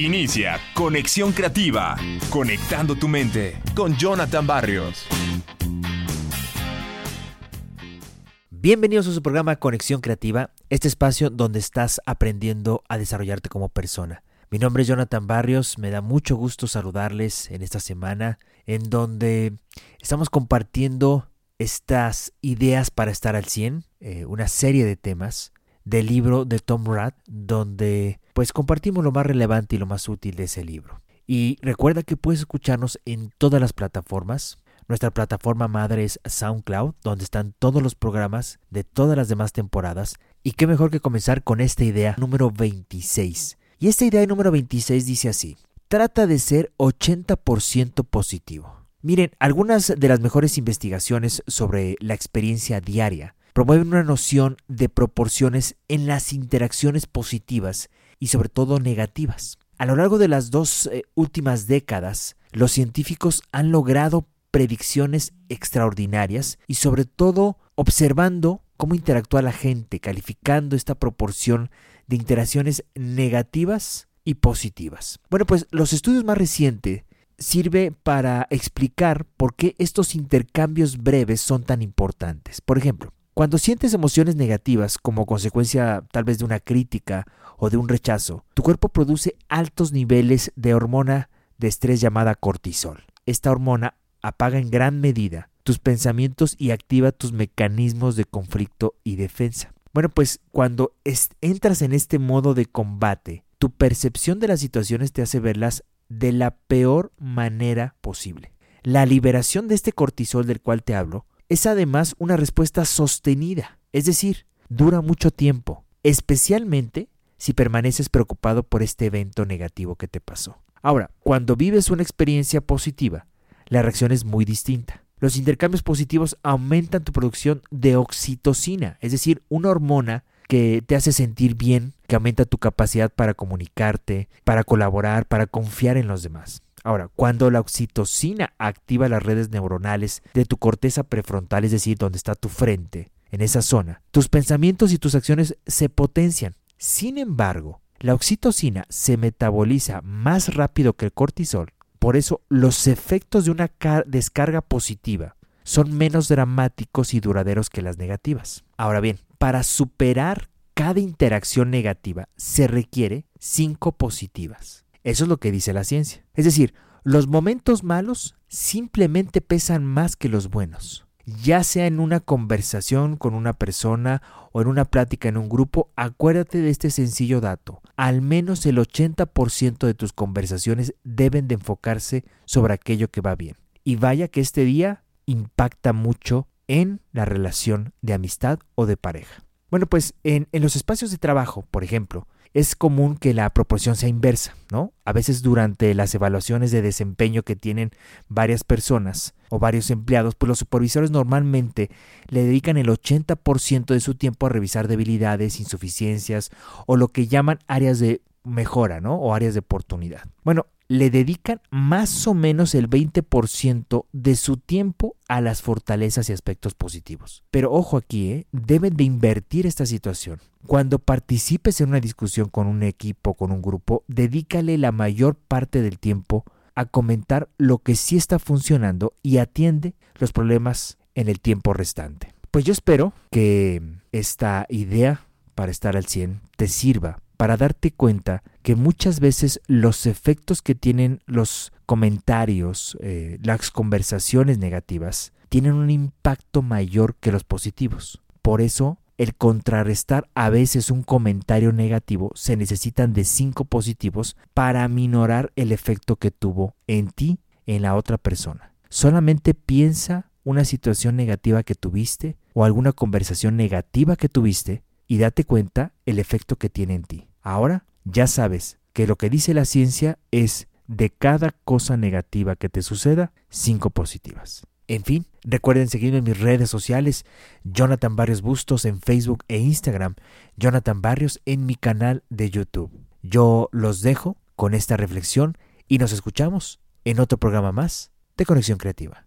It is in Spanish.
Inicia Conexión Creativa, conectando tu mente con Jonathan Barrios. Bienvenidos a su programa Conexión Creativa, este espacio donde estás aprendiendo a desarrollarte como persona. Mi nombre es Jonathan Barrios, me da mucho gusto saludarles en esta semana en donde estamos compartiendo estas ideas para estar al 100, eh, una serie de temas del libro de Tom Rath, donde pues compartimos lo más relevante y lo más útil de ese libro. Y recuerda que puedes escucharnos en todas las plataformas. Nuestra plataforma madre es SoundCloud, donde están todos los programas de todas las demás temporadas. Y qué mejor que comenzar con esta idea número 26. Y esta idea número 26 dice así, trata de ser 80% positivo. Miren, algunas de las mejores investigaciones sobre la experiencia diaria promueven una noción de proporciones en las interacciones positivas y sobre todo negativas. A lo largo de las dos eh, últimas décadas, los científicos han logrado predicciones extraordinarias y sobre todo observando cómo interactúa la gente, calificando esta proporción de interacciones negativas y positivas. Bueno, pues los estudios más recientes sirve para explicar por qué estos intercambios breves son tan importantes. Por ejemplo, cuando sientes emociones negativas como consecuencia tal vez de una crítica o de un rechazo, tu cuerpo produce altos niveles de hormona de estrés llamada cortisol. Esta hormona apaga en gran medida tus pensamientos y activa tus mecanismos de conflicto y defensa. Bueno, pues cuando entras en este modo de combate, tu percepción de las situaciones te hace verlas de la peor manera posible. La liberación de este cortisol del cual te hablo es además una respuesta sostenida, es decir, dura mucho tiempo, especialmente si permaneces preocupado por este evento negativo que te pasó. Ahora, cuando vives una experiencia positiva, la reacción es muy distinta. Los intercambios positivos aumentan tu producción de oxitocina, es decir, una hormona que te hace sentir bien, que aumenta tu capacidad para comunicarte, para colaborar, para confiar en los demás. Ahora, cuando la oxitocina activa las redes neuronales de tu corteza prefrontal, es decir, donde está tu frente, en esa zona, tus pensamientos y tus acciones se potencian. Sin embargo, la oxitocina se metaboliza más rápido que el cortisol, por eso los efectos de una descarga positiva son menos dramáticos y duraderos que las negativas. Ahora bien, para superar cada interacción negativa se requiere cinco positivas. Eso es lo que dice la ciencia. Es decir, los momentos malos simplemente pesan más que los buenos. Ya sea en una conversación con una persona o en una plática en un grupo, acuérdate de este sencillo dato. Al menos el 80% de tus conversaciones deben de enfocarse sobre aquello que va bien. Y vaya que este día impacta mucho en la relación de amistad o de pareja. Bueno, pues en, en los espacios de trabajo, por ejemplo, es común que la proporción sea inversa, ¿no? A veces durante las evaluaciones de desempeño que tienen varias personas o varios empleados, pues los supervisores normalmente le dedican el 80% de su tiempo a revisar debilidades, insuficiencias o lo que llaman áreas de mejora, ¿no? O áreas de oportunidad. Bueno, le dedican más o menos el 20% de su tiempo a las fortalezas y aspectos positivos. Pero ojo aquí, ¿eh? deben de invertir esta situación. Cuando participes en una discusión con un equipo, con un grupo, dedícale la mayor parte del tiempo a comentar lo que sí está funcionando y atiende los problemas en el tiempo restante. Pues yo espero que esta idea para estar al 100 te sirva para darte cuenta que muchas veces los efectos que tienen los comentarios, eh, las conversaciones negativas, tienen un impacto mayor que los positivos. Por eso, el contrarrestar a veces un comentario negativo, se necesitan de cinco positivos para aminorar el efecto que tuvo en ti, en la otra persona. Solamente piensa una situación negativa que tuviste o alguna conversación negativa que tuviste y date cuenta el efecto que tiene en ti. Ahora ya sabes que lo que dice la ciencia es de cada cosa negativa que te suceda, cinco positivas. En fin, recuerden seguirme en mis redes sociales, Jonathan Barrios Bustos en Facebook e Instagram, Jonathan Barrios en mi canal de YouTube. Yo los dejo con esta reflexión y nos escuchamos en otro programa más de Conexión Creativa.